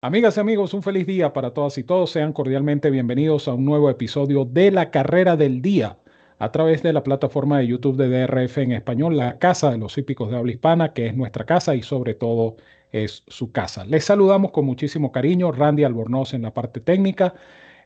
Amigas y amigos, un feliz día para todas y todos. Sean cordialmente bienvenidos a un nuevo episodio de La Carrera del Día a través de la plataforma de YouTube de DRF en español, la casa de los hípicos de habla hispana, que es nuestra casa y sobre todo es su casa. Les saludamos con muchísimo cariño, Randy Albornoz en la parte técnica,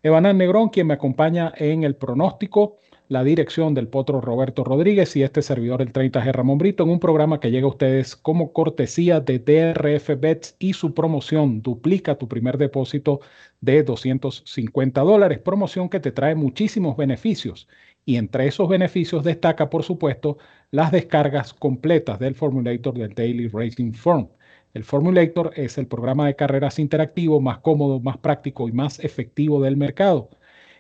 Evanán Negrón, quien me acompaña en el pronóstico la dirección del potro Roberto Rodríguez y este servidor el 30G Ramón Brito en un programa que llega a ustedes como cortesía de DRF Bets y su promoción duplica tu primer depósito de 250 dólares, promoción que te trae muchísimos beneficios y entre esos beneficios destaca por supuesto las descargas completas del formulator del Daily Racing Form. El Formulator es el programa de carreras interactivo más cómodo, más práctico y más efectivo del mercado.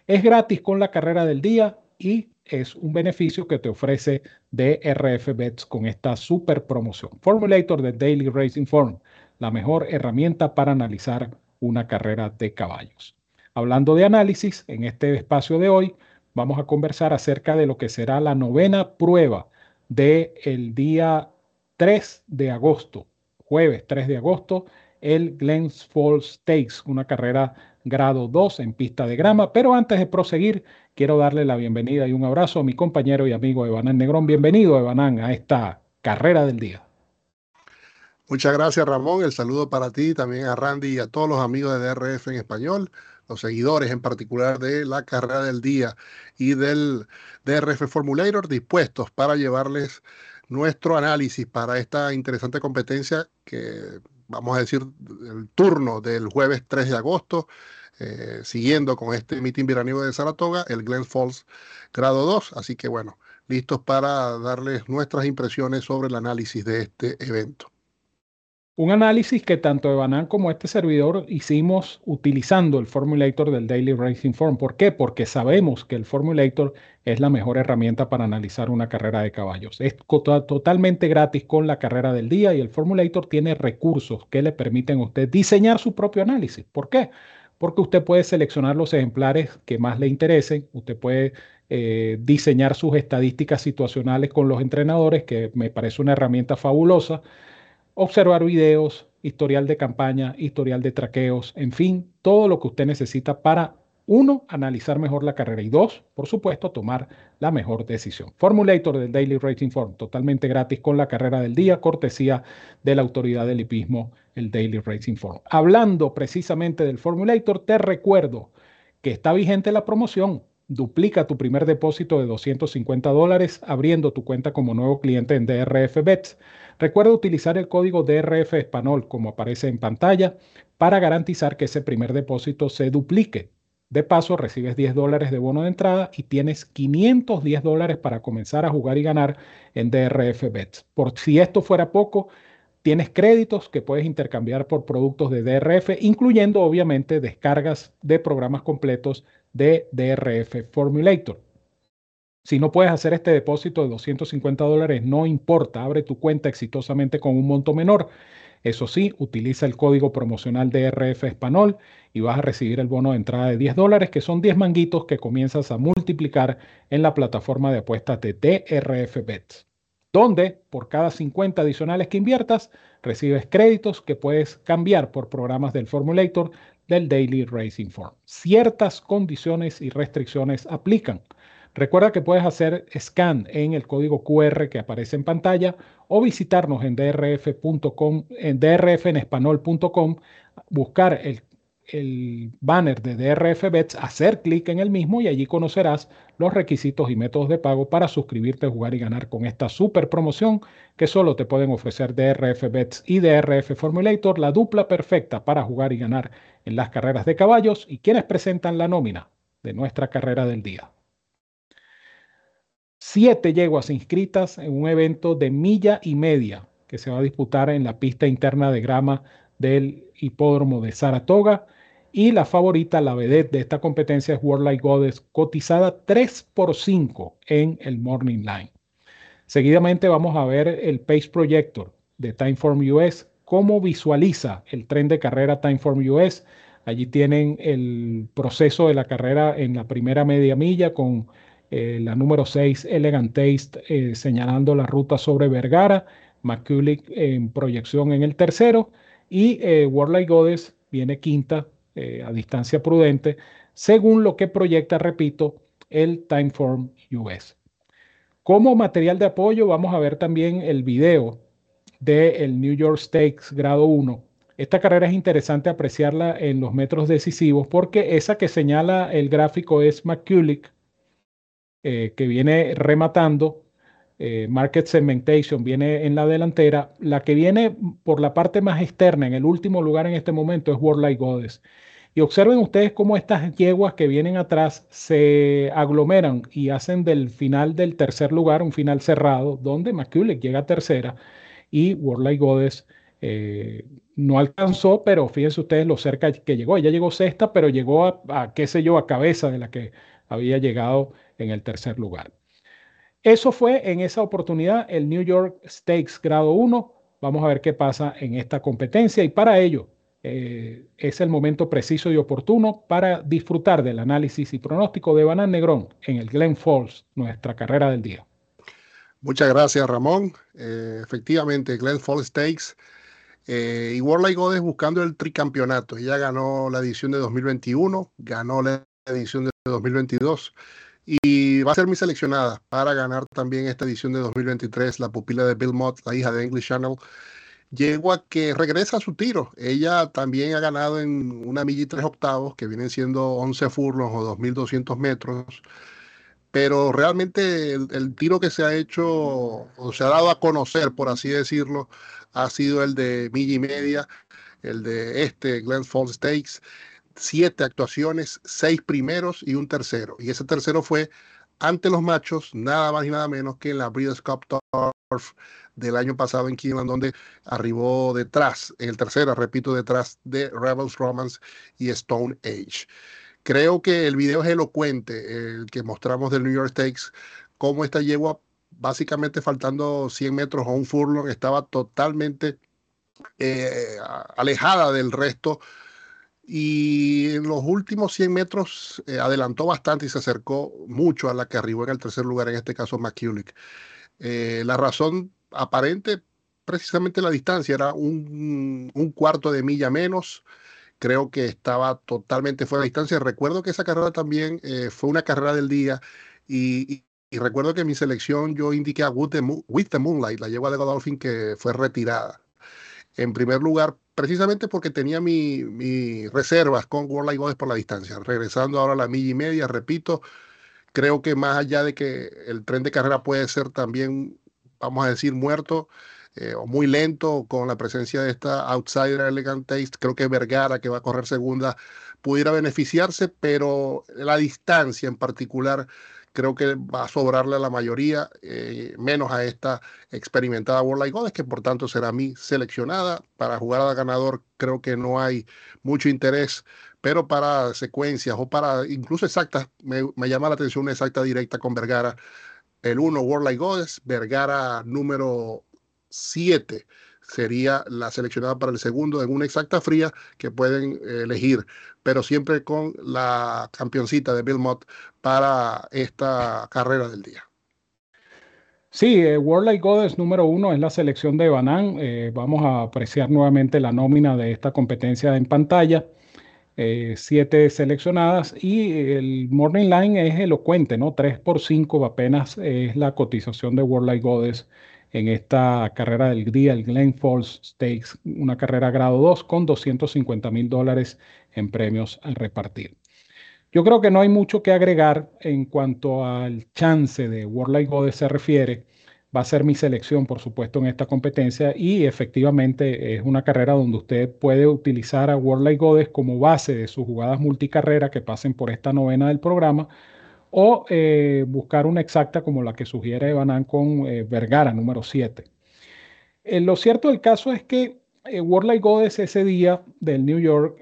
Es gratis con la carrera del día y es un beneficio que te ofrece DRF Bets con esta super promoción. Formulator de Daily Racing Form, la mejor herramienta para analizar una carrera de caballos. Hablando de análisis, en este espacio de hoy vamos a conversar acerca de lo que será la novena prueba del el día 3 de agosto, jueves 3 de agosto, el Glens Falls Stakes, una carrera grado 2 en pista de grama. Pero antes de proseguir, quiero darle la bienvenida y un abrazo a mi compañero y amigo Evanán Negrón. Bienvenido, Evanán, a esta carrera del día. Muchas gracias, Ramón. El saludo para ti, también a Randy y a todos los amigos de DRF en español, los seguidores en particular de la carrera del día y del DRF Formulator, dispuestos para llevarles nuestro análisis para esta interesante competencia que vamos a decir, el turno del jueves 3 de agosto, eh, siguiendo con este mitin veraniego de Saratoga, el Glen Falls grado 2. Así que bueno, listos para darles nuestras impresiones sobre el análisis de este evento. Un análisis que tanto Evanan como este servidor hicimos utilizando el Formulator del Daily Racing Form. ¿Por qué? Porque sabemos que el Formulator es la mejor herramienta para analizar una carrera de caballos. Es totalmente gratis con la carrera del día y el Formulator tiene recursos que le permiten a usted diseñar su propio análisis. ¿Por qué? Porque usted puede seleccionar los ejemplares que más le interesen, usted puede eh, diseñar sus estadísticas situacionales con los entrenadores, que me parece una herramienta fabulosa observar videos, historial de campaña, historial de traqueos, en fin, todo lo que usted necesita para, uno, analizar mejor la carrera y dos, por supuesto, tomar la mejor decisión. Formulator del Daily Rating Form, totalmente gratis con la carrera del día, cortesía de la autoridad del hipismo, el Daily Racing Form. Hablando precisamente del Formulator, te recuerdo que está vigente la promoción. Duplica tu primer depósito de 250 dólares abriendo tu cuenta como nuevo cliente en DRF Bets. Recuerda utilizar el código DRF Español como aparece en pantalla para garantizar que ese primer depósito se duplique. De paso, recibes 10 dólares de bono de entrada y tienes 510 dólares para comenzar a jugar y ganar en DRF Bets. Por si esto fuera poco, tienes créditos que puedes intercambiar por productos de DRF, incluyendo obviamente descargas de programas completos de DRF Formulator. Si no puedes hacer este depósito de 250 dólares, no importa, abre tu cuenta exitosamente con un monto menor. Eso sí, utiliza el código promocional DRF Español y vas a recibir el bono de entrada de 10 dólares, que son 10 manguitos que comienzas a multiplicar en la plataforma de apuestas de DRF Bets, donde por cada 50 adicionales que inviertas, recibes créditos que puedes cambiar por programas del Formulator del Daily Racing Form. Ciertas condiciones y restricciones aplican. Recuerda que puedes hacer scan en el código QR que aparece en pantalla o visitarnos en drf.com, en drfenespanol.com, buscar el, el banner de DRF Bets, hacer clic en el mismo y allí conocerás los requisitos y métodos de pago para suscribirte, jugar y ganar con esta super promoción que solo te pueden ofrecer DRF Bets y DRF Formulator, la dupla perfecta para jugar y ganar en las carreras de caballos y quienes presentan la nómina de nuestra carrera del día siete yeguas inscritas en un evento de milla y media que se va a disputar en la pista interna de grama del hipódromo de Saratoga. Y la favorita, la vedette de esta competencia es World Light Goddess, cotizada 3 por 5 en el Morning Line. Seguidamente vamos a ver el Pace Projector de Timeform US, cómo visualiza el tren de carrera Timeform US. Allí tienen el proceso de la carrera en la primera media milla con eh, la número 6, Elegant Taste, eh, señalando la ruta sobre Vergara, McCulloch en proyección en el tercero, y eh, World Goddess viene quinta eh, a distancia prudente, según lo que proyecta, repito, el Timeform US. Como material de apoyo vamos a ver también el video del New York Stakes grado 1. Esta carrera es interesante apreciarla en los metros decisivos porque esa que señala el gráfico es McCulloch, eh, que viene rematando. Eh, market Segmentation viene en la delantera. La que viene por la parte más externa, en el último lugar en este momento, es World Light Goddess. Y observen ustedes cómo estas yeguas que vienen atrás se aglomeran y hacen del final del tercer lugar un final cerrado, donde McCulloch llega a tercera y World Goddess eh, no alcanzó, pero fíjense ustedes lo cerca que llegó. Ella llegó sexta, pero llegó a, qué sé yo, a cabeza de la que había llegado en el tercer lugar. Eso fue en esa oportunidad el New York Stakes grado 1. Vamos a ver qué pasa en esta competencia y para ello eh, es el momento preciso y oportuno para disfrutar del análisis y pronóstico de Banan Negrón en el Glen Falls, nuestra carrera del día. Muchas gracias, Ramón. Eh, efectivamente, Glen Falls Stakes eh, y Light Goddess buscando el tricampeonato. Ella ganó la edición de 2021, ganó la edición de 2022 y va a ser mi seleccionada para ganar también esta edición de 2023, la pupila de Bill Mott, la hija de English Channel a que regresa a su tiro. Ella también ha ganado en una milla y tres octavos, que vienen siendo 11 furlongs o 2.200 metros. Pero realmente el, tiro que se ha hecho o se ha dado a conocer, por así decirlo, ha sido el de milla y media, el de este Glen Falls Stakes. Siete actuaciones, seis primeros y un tercero. Y ese tercero fue ante los machos, nada más y nada menos que en la Breeders' Cup Turf del año pasado en Keeneland, donde arribó detrás, en el tercero, repito, detrás de Rebels Romance y Stone Age. Creo que el video es elocuente, el que mostramos del New York Stakes, cómo esta yegua, básicamente faltando 100 metros o un furlong, estaba totalmente eh, alejada del resto y en los últimos 100 metros eh, adelantó bastante y se acercó mucho a la que arribó en el tercer lugar, en este caso McCulloch. Eh, la razón aparente, precisamente la distancia, era un, cuarto de milla menos. Creo que estaba totalmente fuera de distancia. Recuerdo que esa carrera también eh, fue una carrera del día y, recuerdo que en mi selección yo indiqué a With the, Moonlight, la yegua de Godolphin que fue retirada. En primer lugar, precisamente porque tenía mis mi reservas con World Light Goddess por la distancia. Regresando ahora a la milla y media, repito, creo que más allá de que el tren de carrera puede ser también vamos a decir, muerto eh, o muy lento con la presencia de esta outsider Elegant Taste. Creo que Vergara, que va a correr segunda, pudiera beneficiarse, pero la distancia en particular creo que va a sobrarle a la mayoría, eh, menos a esta experimentada World Light Goddess, que por tanto será mi seleccionada. Para jugar a ganador creo que no hay mucho interés, pero para secuencias o para incluso exactas, me, me llama la atención una exacta directa con Vergara el 1 World Light Goddess, Vergara número 7 sería la seleccionada para el segundo en una exacta fría que pueden elegir, pero siempre con la campeoncita de Bill Mott para esta carrera del día. Sí, eh, World Light Goddess número uno es la selección de Banan. Eh, vamos a apreciar nuevamente la nómina de esta competencia en pantalla. Eh, siete seleccionadas y el Morning Line es elocuente, ¿no? 3 por 5 apenas es la cotización de World Light Goddess en esta carrera del día, el Glen Falls Stakes, una carrera grado 2 con 250 mil dólares en premios al repartir. Yo creo que no hay mucho que agregar en cuanto al chance de World Light Goddess se refiere va a ser mi selección, por supuesto, en esta competencia y efectivamente es una carrera donde usted puede utilizar a World Light Goddess como base de sus jugadas multicarrera que pasen por esta novena del programa o eh, buscar una exacta como la que sugiere Banan con eh, Vergara, número 7. Eh, lo cierto del caso es que World Light Goddess ese día del New York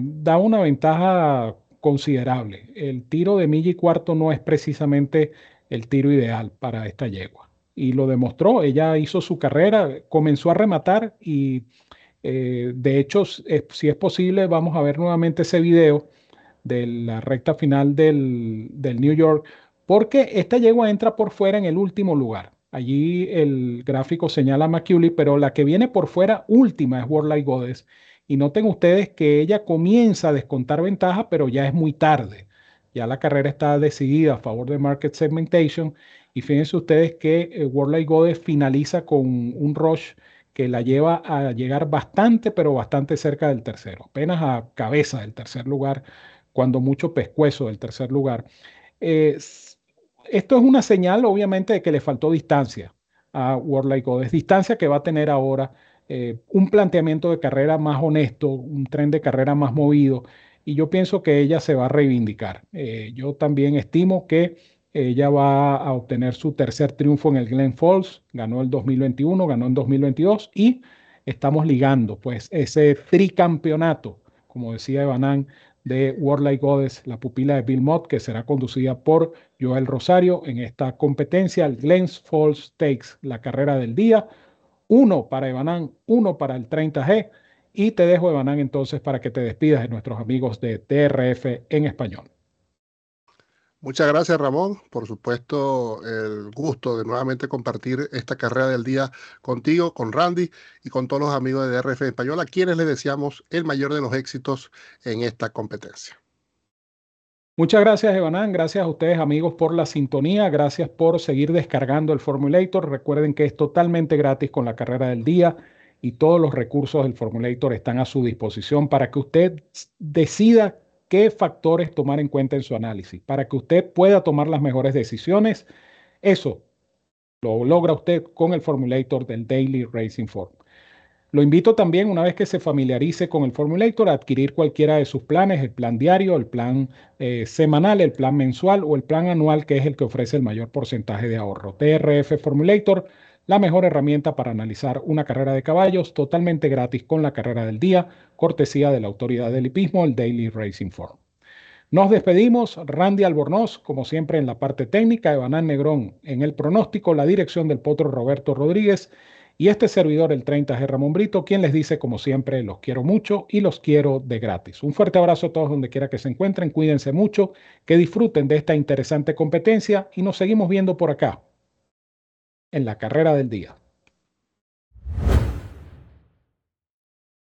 da una ventaja considerable. El tiro de milla y cuarto no es precisamente el tiro ideal para esta yegua y lo demostró. Ella hizo su carrera, comenzó a rematar y de hecho, si es posible, vamos a ver nuevamente ese video de la recta final del, New York, porque esta yegua entra por fuera en el último lugar. Allí el gráfico señala a pero la que viene por fuera última es Light Goddess Y noten ustedes que ella comienza a descontar ventaja, pero ya es muy tarde. Ya la carrera está decidida a favor de Market Segmentation. Y fíjense ustedes que eh, Light Goddess finaliza con un rush que la lleva a llegar bastante, pero bastante cerca del tercero, apenas a cabeza del tercer lugar, cuando mucho pescuezo del tercer lugar. esto es una señal, obviamente, de que le faltó distancia a World Light Goddess, distancia que va a tener ahora eh, un planteamiento de carrera más honesto, un tren de carrera más movido, y yo pienso que ella se va a reivindicar. Eh, yo también estimo que ella va a obtener su tercer triunfo en el Glen Falls, ganó el 2021, ganó en 2022 y estamos ligando pues ese tricampeonato, como decía Evanán, de World Goddess, la pupila de Bill Mott, que será conducida por Joel Rosario en esta competencia, el Glens Falls Stakes, la carrera del día uno para Ebanán, uno para el 30G. Y te dejo, Ebanán, entonces para que te despidas de nuestros amigos de TRF en español. Muchas gracias, Ramón. Por supuesto, el gusto de nuevamente compartir esta carrera del día contigo, con Randy y con todos los amigos de DRF en español, a quienes les deseamos el mayor de los éxitos en esta competencia. Muchas gracias, Evanán. Gracias a ustedes, amigos, por la sintonía. Gracias por seguir descargando el Formulator. Recuerden que es totalmente gratis con la carrera del día y todos los recursos del Formulator están a su disposición para que usted decida qué factores tomar en cuenta en su análisis, para que usted pueda tomar las mejores decisiones. Eso lo logra usted con el Formulator del Daily Racing Form. Lo invito también, una vez que se familiarice con el Formulator, a adquirir cualquiera de sus planes, el plan diario, el plan eh, semanal, el plan mensual o el plan anual, que es el que ofrece el mayor porcentaje de ahorro. TRF Formulator, la mejor herramienta para analizar una carrera de caballos totalmente gratis con la carrera del día, cortesía de la autoridad del hipismo, el Daily Racing Form. Nos despedimos, Randy Albornoz, como siempre en la parte técnica, Evanán Negrón en el pronóstico, la dirección del potro Roberto Rodríguez y este servidor, el 30G Ramón Brito, quien les dice, como siempre, los quiero mucho y los quiero de gratis. Un fuerte abrazo a todos donde quiera que se encuentren, cuídense mucho, que disfruten de esta interesante competencia y nos seguimos viendo por acá, en la carrera del día.